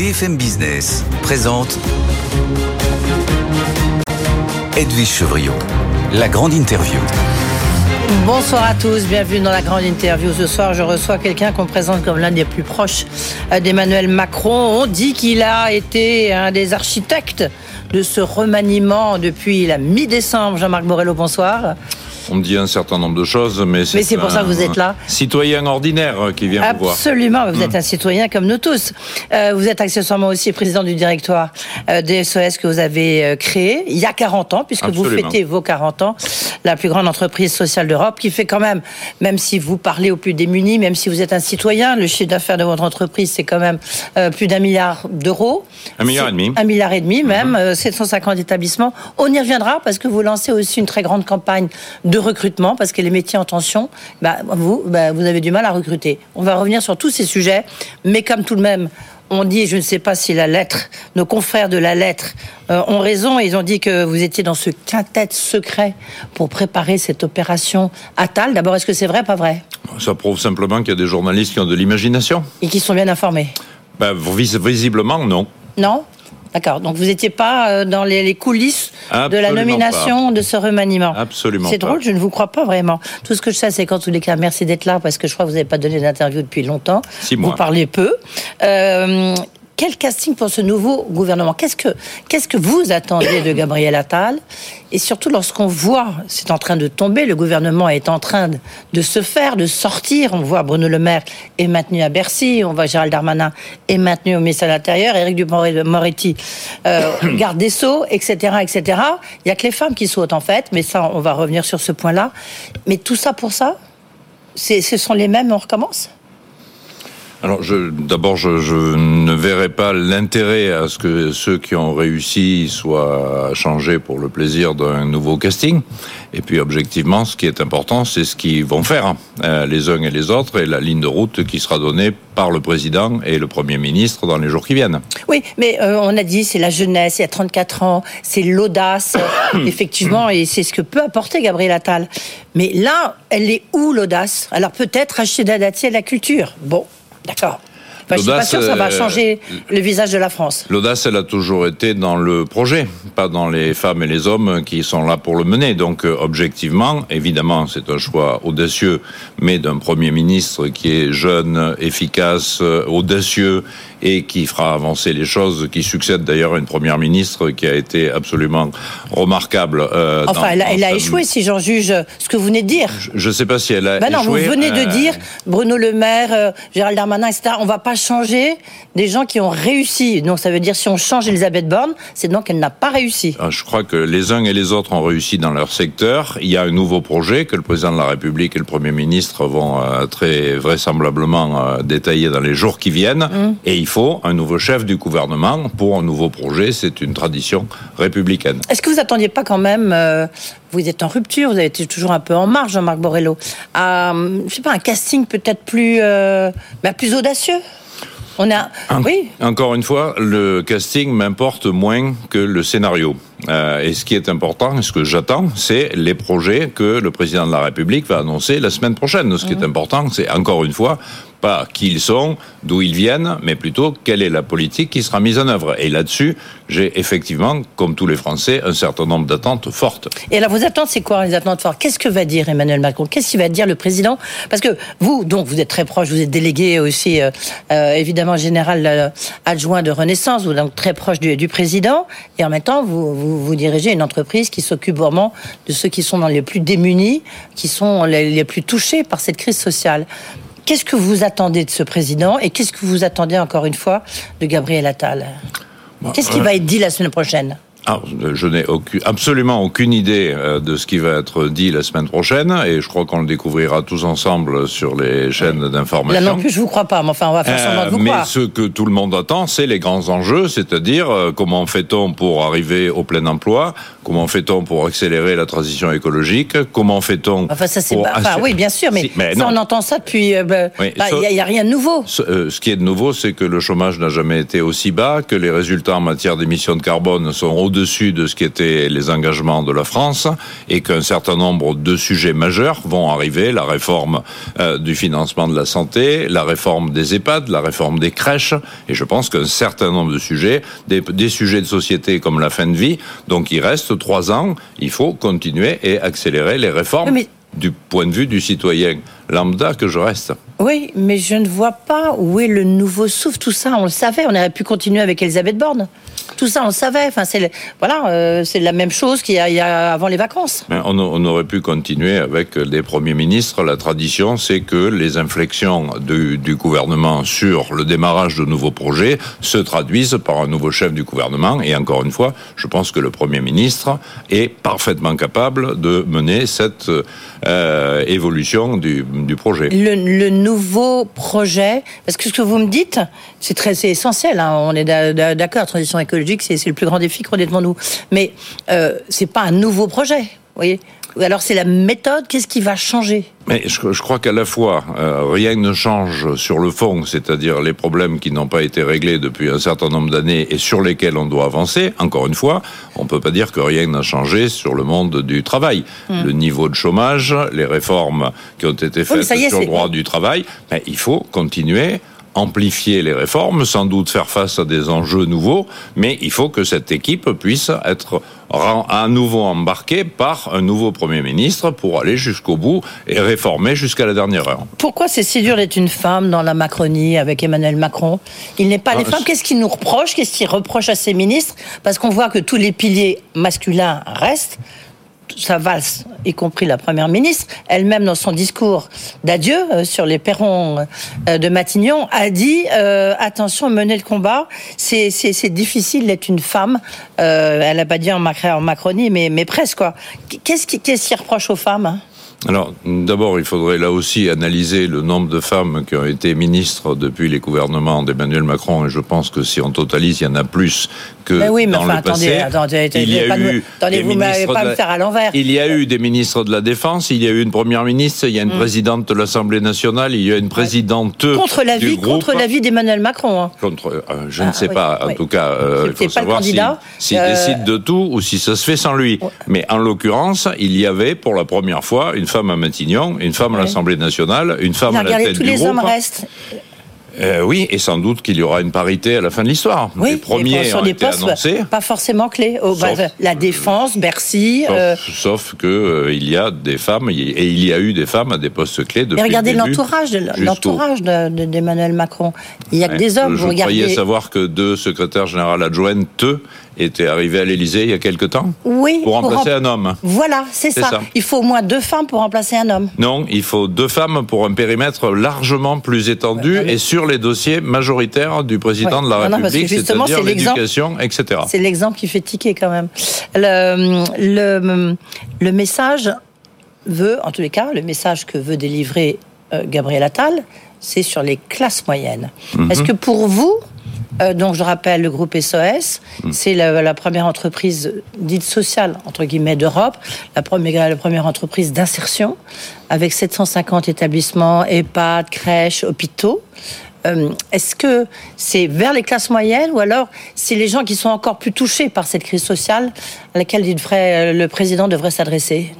BFM Business présente Edwige Chevriot, la grande interview. Bonsoir à tous, bienvenue dans la grande interview. Ce soir, je reçois quelqu'un qu'on présente comme l'un des plus proches d'Emmanuel Macron. On dit qu'il a été un des architectes de ce remaniement depuis la mi-décembre. Jean-Marc Morello, bonsoir. On me dit un certain nombre de choses, mais c'est. Mais c'est pour ça que vous êtes là. Citoyen ordinaire qui vient vous voir. Absolument, vous êtes un citoyen comme nous tous. Euh, vous êtes accessoirement aussi président du directoire euh, des SOS que vous avez euh, créé il y a 40 ans, puisque vous fêtez vos 40 ans, la plus grande entreprise sociale d'Europe, qui fait quand même, même si vous parlez aux plus démunis, même si vous êtes un citoyen, le chiffre d'affaires de votre entreprise, c'est quand même plus d'un milliard d'euros. Un milliard et demi. Un milliard et demi même, 750 mhm. établissements. On y reviendra parce que vous lancez aussi une très grande campagne de recrutement parce que les métiers en tension, bah, vous, bah, vous avez du mal à recruter. On va revenir sur tous ces sujets, mais comme tout de même, on dit, je ne sais pas si la lettre, nos confrères de la lettre euh, ont raison, ils ont dit que vous étiez dans ce quintet secret pour préparer cette opération Attal. D'abord, est-ce que c'est vrai, pas vrai? Ça prouve simplement qu'il y a des journalistes qui ont de l'imagination. Et qui sont bien informés ben, Visiblement, non. Non? D'accord. Donc vous n'étiez pas euh, dans les, coulisses de la nomination de ce remaniement. Absolument. C'est drôle, je ne vous crois pas vraiment. Tout ce que je sais, c'est qu'en tous les cas, merci d'être là parce que je crois que vous n'avez pas donné d'interview depuis longtemps. Six mois. Vous parlez peu. Euh, quel casting pour ce nouveau gouvernement? Qu'est-ce que vous attendez de Gabriel Attal? Et surtout lorsqu'on voit, c'est en train de tomber, le gouvernement est en train de se faire, de sortir. On voit Bruno Le Maire est maintenu à Bercy, on voit Gérald Darmanin est maintenu au ministère de l'Intérieur, Éric Dupond-Moretti euh, garde des sceaux, etc., etc. Il y a que les femmes qui sautent en fait, mais ça, on va revenir sur ce point-là. Mais tout ça pour ça, ce sont les mêmes. On recommence? Alors, d'abord, je, je, ne verrai pas l'intérêt à ce que ceux qui ont réussi soient changés pour le plaisir d'un nouveau casting. Et puis, objectivement, ce qui est important, c'est ce qu'ils vont faire, euh, les uns et les autres, et la ligne de route qui sera donnée par le président et le premier ministre dans les jours qui viennent. Oui, mais euh, on a dit, c'est la jeunesse, il y a 34 ans, c'est l'audace, effectivement, et c'est ce que peut apporter Gabriel Attal. Mais là, elle est où l'audace? Alors peut-être acheter d'adatier la culture. Bon, D'accord. Je suis pas sûr que ça va euh, changer le visage de la France. L'audace, elle a toujours été dans le projet, pas dans les femmes et les hommes qui sont là pour le mener. Donc, euh, objectivement, évidemment, c'est un choix audacieux, mais d'un Premier ministre qui est jeune, efficace, euh, audacieux et qui fera avancer les choses, qui succède d'ailleurs à une première ministre qui a été absolument remarquable. Euh, enfin, elle, a, échoué, si j'en juge ce que vous venez de dire. Je ne sais pas si elle a ben non, vous venez de euh, dire Bruno Le Maire, euh, Gérald Darmanin, etc. On ne va pas changer des gens qui ont réussi. Donc ça veut dire si on change Elisabeth Borne, c'est donc qu'elle n'a pas réussi. Ah, je crois que les uns et les autres ont réussi dans leur secteur. Il y a un nouveau projet que le président de la République et le Premier ministre vont très vraisemblablement détailler dans les jours qui viennent. Mmh. Et il faut un nouveau chef du gouvernement pour un nouveau projet. C'est une tradition républicaine. Est-ce que vous attendiez pas quand même, euh, vous êtes en rupture, vous avez été toujours un peu en marge, Jean-Marc Borrello, à, je sais pas, un casting peut-être plus, euh, bah, plus audacieux? On a, oui. Encore une fois, le casting m'importe moins que le scénario. Euh, et ce qui est important, ce que j'attends, c'est les projets que le président de la République va annoncer la semaine prochaine. Ce qui est mhm. important, c'est encore une fois pas qui ils sont, d'où ils viennent, mais plutôt quelle est la politique qui sera mise en œuvre. Et là-dessus, j'ai effectivement, comme tous les Français, un certain nombre d'attentes fortes. Et alors, vos attentes, c'est quoi les attentes fortes? Qu'est-ce que va dire Emmanuel Macron? Qu'est-ce qu'il va dire le président? Parce que vous, donc, vous êtes très proche, vous êtes délégué aussi, euh, euh, évidemment, général euh, adjoint de Renaissance, vous êtes donc très proche du, président, et en même temps, vous, vous, dirigez une entreprise qui s'occupe vraiment de ceux qui sont dans les plus démunis, qui sont les plus touchés par cette crise sociale. Qu'est-ce que vous attendez de ce président et qu'est-ce que vous attendez encore une fois de Gabriel Attal? Qu'est-ce qui va être dit la semaine prochaine? Je n'ai absolument aucune idée euh, de ce qui va être dit la semaine prochaine et je crois qu'on le découvrira tous ensemble sur les chaînes d'information. Là non plus, je vous crois pas, mais enfin, on va faire semblant de vous euh, mais ce que tout le monde attend, c'est les grands enjeux, c'est-à-dire euh, comment fait-on pour arriver au plein emploi, comment fait-on pour accélérer la transition écologique, comment fait-on Enfin, ça c'est enfin, oui, bien sûr, mais, ça, on entend ça depuis. Bah, il bah, n'y a, rien de nouveau. Ce, qui est de nouveau, c'est que le chômage n'a jamais été aussi bas, que les résultats en matière d'émissions de carbone sont au-dessus de ce qui étaient les engagements de la France et qu'un certain nombre de sujets majeurs vont arriver, la réforme euh, du financement de la santé, la réforme des EHPAD, la réforme des crèches, et je pense qu'un certain nombre de sujets, des, des, sujets de société comme la fin de vie, donc il reste trois ans, il faut continuer et accélérer les réformes du point de vue du citoyen lambda que je reste. Oui, mais je ne vois pas où est le nouveau souffle. Tout ça, on le savait. On aurait pu continuer avec Elisabeth Borne. Tout ça, on le savait. Enfin, c'est voilà, euh, c'est la même chose qu'il y, a avant les vacances. On, on, aurait pu continuer avec des premiers ministres. La tradition, c'est que les inflexions du, du, gouvernement sur le démarrage de nouveaux projets se traduisent par un nouveau chef du gouvernement. Et encore une fois, je pense que le premier ministre est parfaitement capable de mener cette euh, évolution du, du projet. Le, le, nouveau projet, parce que ce que vous me dites, c'est très essentiel. Hein, on est d'accord, transition écologique, c'est le plus grand défi devant nous. Mais euh, c'est pas un nouveau projet, alors c'est la méthode, qu'est-ce qui va changer? Mais je, je, crois qu'à la fois, euh, rien ne change sur le fond, c'est-à-dire les problèmes qui n'ont pas été réglés depuis un certain nombre d'années et sur lesquels on doit avancer. Encore une fois, on ne peut pas dire que rien n'a changé sur le monde du travail. Hmm. Le niveau de chômage, les réformes qui ont été faites oui, sur le droit du travail, mais il faut continuer amplifier les réformes, sans doute faire face à des enjeux nouveaux, mais il faut que cette équipe puisse être à nouveau embarquée par un nouveau Premier ministre pour aller jusqu'au bout et réformer jusqu'à la dernière heure. Pourquoi c'est si dur d'être une femme dans la Macronie avec Emmanuel Macron? Il n'est pas les ah, femmes. Qu'est-ce qu'il nous reproche? Qu'est-ce qu'il reproche à ses ministres? Parce qu'on voit que tous les piliers masculins restent sa valse, y compris la première ministre, elle-même dans son discours d'adieu euh, sur les perrons euh, de Matignon, a dit euh, attention, mener le combat, c'est difficile d'être une femme. elle n'a pas dit en, Macronie, mais, mais presque. Qu'est-ce qui, qu reproche aux femmes hein? Alors, d'abord, il faudrait là aussi analyser le nombre de femmes qui ont été ministres depuis les gouvernements d'Emmanuel Macron, et je pense que si on totalise, il y en a plus que mais oui, mais dans enfin, le attendez, passé. Attendez, il y a eu attendez, vous m'avez pas me faire à l'envers. Il y a eu des ministres de la Défense, il y a eu une première ministre, il y a une mm. présidente de l'Assemblée nationale, il y a une présidente contre la vie, contre l'avis d'Emmanuel Macron. Hein. Contre, euh, je ah, ne sais oui, pas. En tout cas, euh, il faut savoir s'il si, euh... décide de tout ou si ça se fait sans lui. Mais en l'occurrence, il y avait pour la première fois une femme à Matignon, une femme à l'Assemblée nationale, une femme à la tête tous du les groupe. hommes restent. Euh, oui, et sans doute qu'il y aura une parité à la fin de l'histoire. Oui, les premiers sur ont des été postes annoncés. pas forcément clés. Oh, Sauf, bah, la défense, Bercy. Sauf, euh, sauf que euh, il y a des femmes et il y a eu des femmes à des postes clés depuis Mais regardez l'entourage, de- de- d'Emmanuel Macron. Il y a que des hommes. Je vous croyais regardez. savoir que deux secrétaires généraux adjointes étaient arrivés à l'Élysée il y a quelque temps Oui. pour remplacer rem- un homme. Voilà, c'est ça. ça. Il faut au moins deux femmes pour remplacer un homme. Non, il faut deux femmes pour un périmètre largement plus étendu Ouais, et sur les dossiers majoritaires du président Ouais. de la Non, République, c'est-à-dire l'éducation, etc. C'est l'exemple qui fait tiquer quand même. Le, le, le message veut, en tous les cas, le message que veut délivrer euh, Gabriel Attal, c'est sur les classes moyennes. Mhm. Est-ce que pour vous, euh, donc je rappelle le groupe SOS, Mhm. c'est la, la première entreprise dite sociale entre guillemets d'Europe, la première, la première entreprise d'insertion avec 750 établissements, EHPAD, crèches, hôpitaux. Euh, Est-ce que c'est vers les classes moyennes ou alors c'est les gens qui sont encore plus touchés par cette crise sociale à laquelle il devrait, euh, le président devrait s'adresser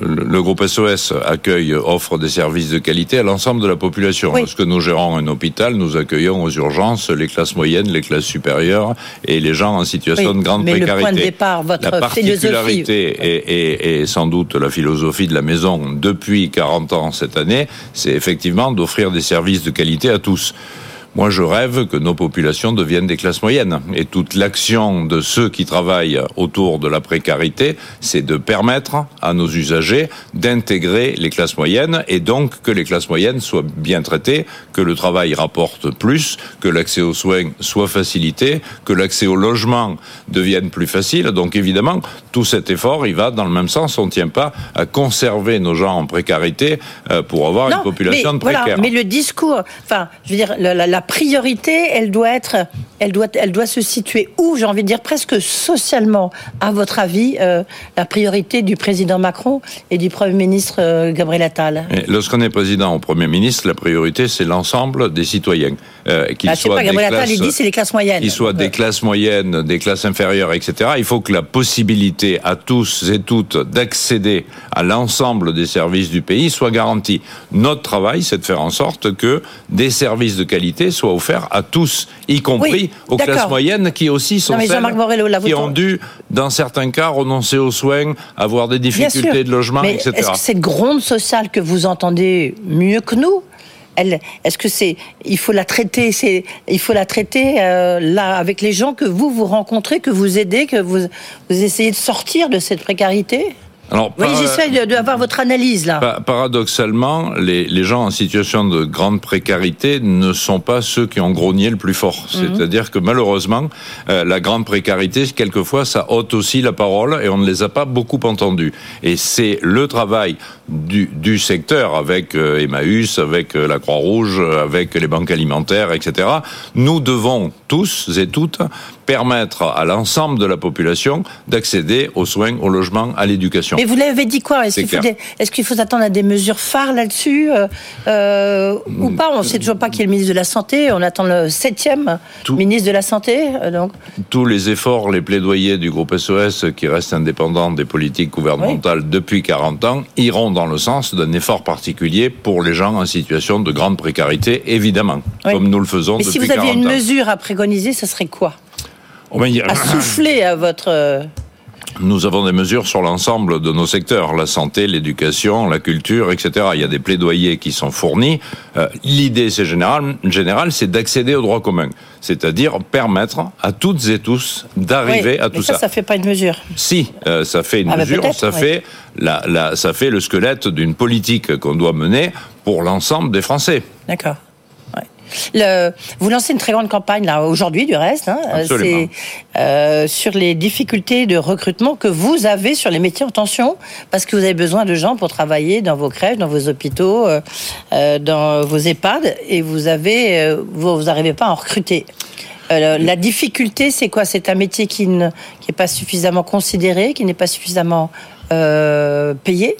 le, le groupe SOS accueille, offre des services de qualité à l'ensemble de la population. Oui. Lorsque nous gérons un hôpital, nous accueillons aux urgences les classes moyennes, les classes supérieures et les gens en situation Oui, de grande mais le précarité. point de départ, votre la philosophie. particularité et, et- et sans doute la philosophie de la maison depuis 40 ans cette année, c'est effectivement d'offrir des services de qualité à tous. Moi, je rêve que nos populations deviennent des classes moyennes. Et toute l'action de ceux qui travaillent autour de la précarité, c'est de permettre à nos usagers d'intégrer les classes moyennes et donc que les classes moyennes soient bien traitées, que le travail rapporte plus, que l'accès aux soins soit facilité, que l'accès au logement devienne plus facile. Donc évidemment, tout cet effort, il va dans le même sens. On ne tient pas à conserver nos gens en précarité euh, pour avoir une population mais, de précaires. Voilà, mais le discours, enfin, je veux dire, la, la- la priorité, elle doit être elle doit, elle doit se situer où, j'ai envie de dire presque socialement, à votre avis, euh, la priorité du président Macron et du Premier ministre euh, Gabriel Attal? Lorsqu'on est président ou Premier ministre, la priorité, c'est l'ensemble des citoyens. Euh, qu'ils ah, soient pas, Gabriel Attal, il dit c'est les classes moyennes. Qu'ils soient des classes moyennes, des classes inférieures, etc. Il faut que la possibilité à tous et toutes d'accéder à l'ensemble des services du pays soit garantie. Notre travail, c'est de faire en sorte que des services de qualité soient offerts à tous, y compris aux classes moyennes qui aussi sont celles qui ont dû, dans certains cas, renoncer aux soins, avoir des difficultés de logement, etc. Est-ce que cette gronde sociale que vous entendez mieux que nous est-ce que c'est, il faut la traiter, c'est, il faut la traiter euh, là avec les gens que vous vous rencontrez, que vous aidez, que vous vous essayez de sortir de cette précarité? Alors, oui, j'essaie d'avoir votre analyse là. Paradoxalement, les, les, gens en situation de grande précarité ne sont pas ceux qui ont grogné le plus fort. Mhm. C'est-à-dire que malheureusement, euh, la grande précarité, quelquefois, ça ôte aussi la parole et on ne les a pas beaucoup entendus. Et c'est le travail du, du secteur avec euh, Emmaüs, avec euh, la Croix-Rouge, avec les banques alimentaires, etc. Nous devons tous et toutes permettre à l'ensemble de la population d'accéder aux soins, au logement, à l'éducation. Mais vous l'avez dit quoi? Est-ce qu'il faut, attendre à des mesures phares là-dessus euh, euh, ou pas? On ne sait toujours pas qui est le ministre de la Santé. On attend le septième ministre de la Santé. Euh, donc. Tous les efforts, les plaidoyers du groupe SOS, qui reste indépendant des politiques gouvernementales depuis 40 ans, iront dans le sens d'un effort particulier pour les gens en situation de grande précarité, évidemment, comme nous le faisons Mais depuis 40 ans. si vous aviez une mesure à préconiser, ce serait quoi? À souffler à votre... Euh, nous avons des mesures sur l'ensemble de nos secteurs, la santé, l'éducation, la culture, etc. Il y a des plaidoyers qui sont fournis. Euh, l'idée, c'est général, général, c'est d'accéder au droit commun, c'est-à-dire permettre à toutes et tous d'arriver à tout ça. Ça, ça fait pas une mesure. Si, euh, ça fait une ah, bah, mesure. Ça fait la, la, ça fait le squelette d'une politique qu'on doit mener pour l'ensemble des Français. D'accord. Le, vous lancez une très grande campagne là aujourd'hui, du reste, hein, c'est euh, sur les difficultés de recrutement que vous avez sur les métiers en tension, parce que vous avez besoin de gens pour travailler dans vos crèches, dans vos hôpitaux, euh, euh dans vos EHPAD, et vous avez, euh, vous n'arrivez pas à en recruter. Euh, la difficulté, c'est quoi? C'est un métier qui n'est qui pas suffisamment considéré, qui n'est pas suffisamment payé?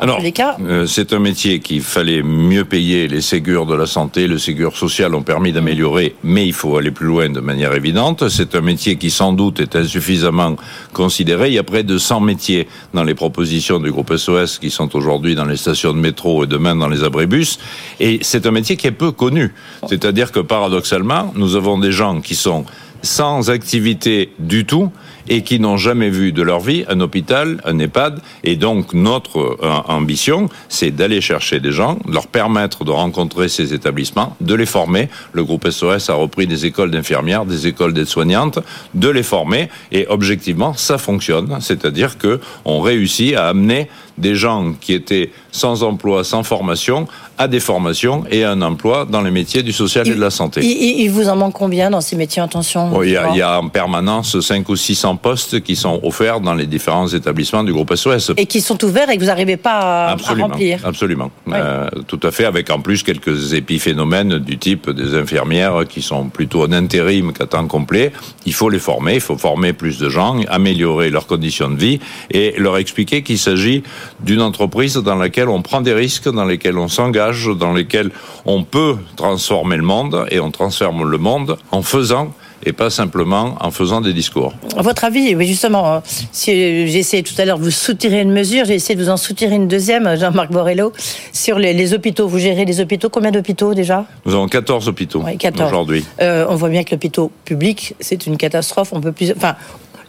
Alors, euh, c'est un métier qu'il fallait mieux payer. Les ségures de la santé, le ségur social ont permis d'améliorer, mais il faut aller plus loin de manière évidente. C'est un métier qui sans doute est insuffisamment considéré. Il y a près de 100 métiers dans les propositions du groupe SOS qui sont aujourd'hui dans les stations de métro et demain dans les abribus. Et c'est un métier qui est peu connu. C'est-à-dire que paradoxalement, nous avons des gens qui sont sans activité du tout et qui n'ont jamais vu de leur vie un hôpital, un EHPAD. Et donc notre euh, ambition, c'est d'aller chercher des gens, leur permettre de rencontrer ces établissements, de les former. Le groupe SOS a repris des écoles d'infirmières, des écoles d'aides-soignantes, de les former. Et objectivement, ça fonctionne. C'est-à-dire que on réussit à amener des gens qui étaient sans emploi, sans formation, à des formations et à un emploi dans les métiers du social et de la santé. Il, il vous en manque combien dans ces métiers en tension il, y a, il, y a, en permanence 5 ou 600 postes qui sont offerts dans les différents établissements du groupe SOS. Et qui sont ouverts et que vous n'arrivez pas à, absolument, remplir. Absolument. Euh, tout à fait, avec en plus quelques épiphénomènes du type des infirmières qui sont plutôt en intérim qu'à temps complet. Il faut les former, il faut former plus de gens, améliorer leurs conditions de vie et leur expliquer qu'il s'agit d'une entreprise dans laquelle on prend des risques, dans lesquels on s'engage, dans lesquels on peut transformer le monde et on transforme le monde en faisant et pas simplement en faisant des discours. À votre avis, justement, hein, si j'ai essayé tout à l'heure de vous soutirer une mesure, j'ai essayé de vous en soutirer une deuxième, Jean-Marc Borello, sur les, hôpitaux. Vous gérez les hôpitaux, combien d'hôpitaux déjà? Nous avons 14 hôpitaux aujourd'hui. Euh, on voit bien que l'hôpital public, c'est une catastrophe. On peut plus, enfin,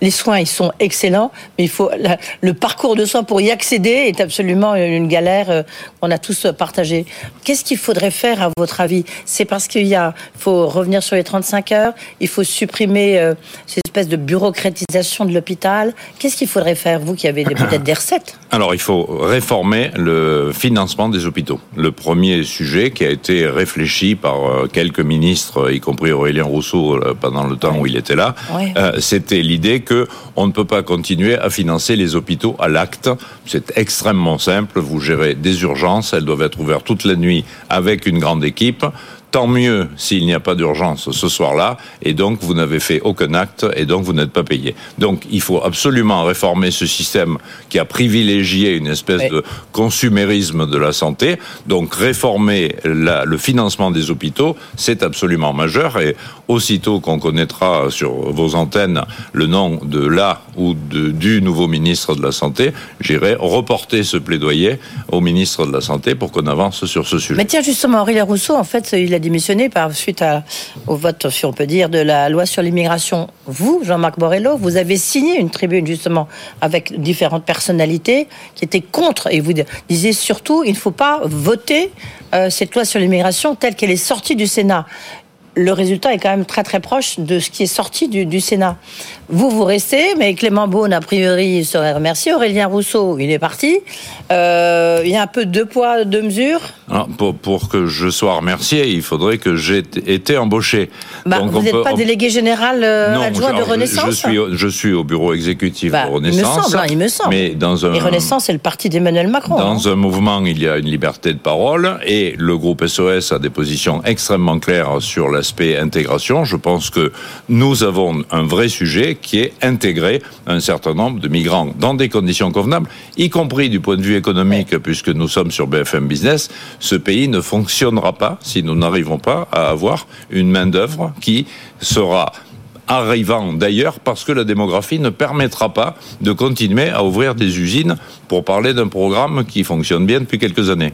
les soins, ils sont excellents, mais il faut le parcours de soins pour y accéder est absolument une galère. Euh, on a tous partagé. Qu'est-ce qu'il faudrait faire à votre avis? C'est parce qu'il y a, faut revenir sur les 35 heures, il faut supprimer euh, cette espèce de bureaucratisation de l'hôpital. Qu'est-ce qu'il faudrait faire, vous qui avez peut-être des recettes? Alors, il faut réformer le financement des hôpitaux. Le premier sujet qui a été réfléchi par euh, quelques ministres, y compris Aurélien Rousseau pendant le temps où il était là, c'était l'idée on ne peut pas continuer à financer les hôpitaux à l'acte. C'est extrêmement simple. Vous gérez des urgences, elles doivent être ouvertes toute la nuit avec une grande équipe tant mieux s'il n'y a pas d'urgence ce soir-là, et donc vous n'avez fait aucun acte, et donc vous n'êtes pas payé. Donc il faut absolument réformer ce système qui a privilégié une espèce de consumérisme de la santé. Donc réformer le financement des hôpitaux, c'est absolument majeur, et aussitôt qu'on connaîtra sur vos antennes le nom de la ou de, du nouveau ministre de la Santé, j'irai reporter ce plaidoyer au ministre de la Santé pour qu'on avance sur ce sujet. Mais tiens, justement, Aurélien Rousseau, en fait, il a démissionné par suite au vote, si on peut dire, de la loi sur l'immigration. Vous, Jean-Marc Borrello, vous avez signé une tribune, justement, avec différentes personnalités qui étaient contre, et vous disiez surtout, il ne faut pas voter euh, cette loi sur l'immigration telle qu'elle est sortie du Sénat le résultat est quand même très très proche de ce qui est sorti du, Sénat. Vous, vous restez, mais Clément Beaune, a priori, serait remercié. Aurélien Rousseau, il est parti. Euh, il y a un peu deux poids, deux mesures. pour, que je sois remercié, il faudrait que j'ai été embauché. Bah, vous n'êtes pas délégué général euh, adjoint de Renaissance je, suis, je suis au bureau exécutif bah, de Renaissance. Hein, il me semble, Mais dans un, et Renaissance, c'est le parti d'Emmanuel Macron. Dans hein. un mouvement, il y a une liberté de parole et le groupe SOS a des positions extrêmement claires sur la l'aspect intégration, je pense que nous avons un vrai sujet qui est intégrer un certain nombre de migrants dans des conditions convenables, y compris du point de vue économique, puisque nous sommes sur BFM Business. Ce pays ne fonctionnera pas si nous n'arrivons pas à avoir une main-d'œuvre qui sera arrivant d'ailleurs parce que la démographie ne permettra pas de continuer à ouvrir des usines pour parler d'un programme qui fonctionne bien depuis quelques années.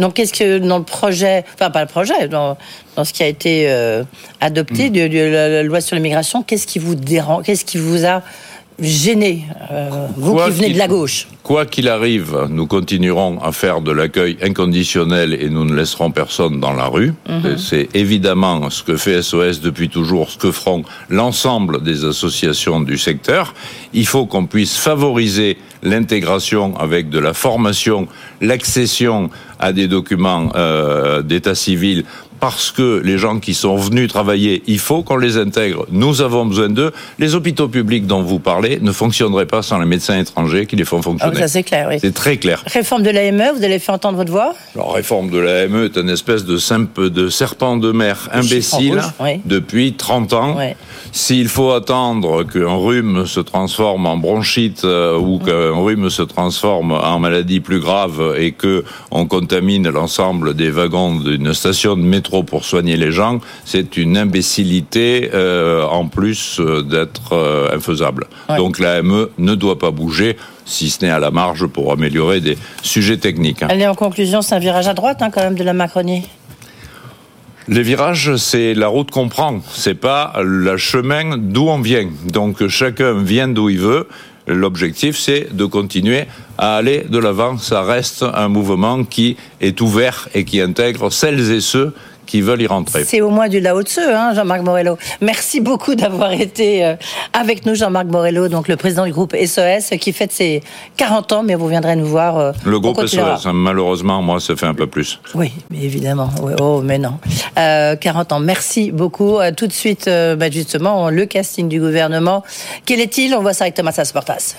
Donc, qu'est-ce que dans le projet, enfin pas le projet, dans, dans ce qui a été euh, adopté mm. de, la loi sur l'immigration, qu'est-ce qui vous dérange, qu'est-ce qui vous a gêné, euh, vous qui venez de la gauche Quoi qu'il arrive, nous continuerons à faire de l'accueil inconditionnel et nous ne laisserons personne dans la rue. Mhm. C'est évidemment ce que fait SOS depuis toujours, ce que feront l'ensemble des associations du secteur. Il faut qu'on puisse favoriser l'intégration avec de la formation, l'accession à des documents euh, d'état civil parce que les gens qui sont venus travailler, il faut qu'on les intègre. Nous avons besoin d'eux. Les hôpitaux publics dont vous parlez ne fonctionneraient pas sans les médecins étrangers qui les font fonctionner. Ah ça c'est clair, oui. C'est très clair. Réforme de l'AME, vous allez faire entendre votre voix La réforme de l'AME est une espèce de simple de serpent de mer imbécile depuis 30 ans. S'il faut attendre qu'un rhume se transforme en bronchite euh, ou qu'un rhume se transforme en maladie plus grave et que on contamine l'ensemble des wagons d'une station de métro pour soigner les gens, c'est une imbécilité euh, en plus euh, d'être euh, infaisable. Donc l'AME ne doit pas bouger si ce n'est à la marge pour améliorer des sujets techniques. Allez, en conclusion, c'est un virage à droite hein, quand même de la Macronie. Les virages, c'est la route qu'on prend, c'est pas le chemin d'où on vient. Donc chacun vient d'où il veut. L'objectif, c'est de continuer à aller de l'avant. Ça reste un mouvement qui est ouvert et qui intègre celles et ceux qui veulent y rentrer. C'est au moins du Lao Tse, hein, Jean-Marc Morello. Merci beaucoup d'avoir été euh, avec nous, Jean-Marc Morello, donc le président du groupe SOS, qui fête ses 40 ans, mais vous viendrez nous voir. Euh, le groupe SOS, hein, malheureusement, moi, ça fait un peu plus. Oui, évidemment. Oh, mais non. 40 euh, ans, merci beaucoup. tout de suite, bah, justement, le casting du gouvernement. Quel est-il? On voit ça avec Thomas Asportas.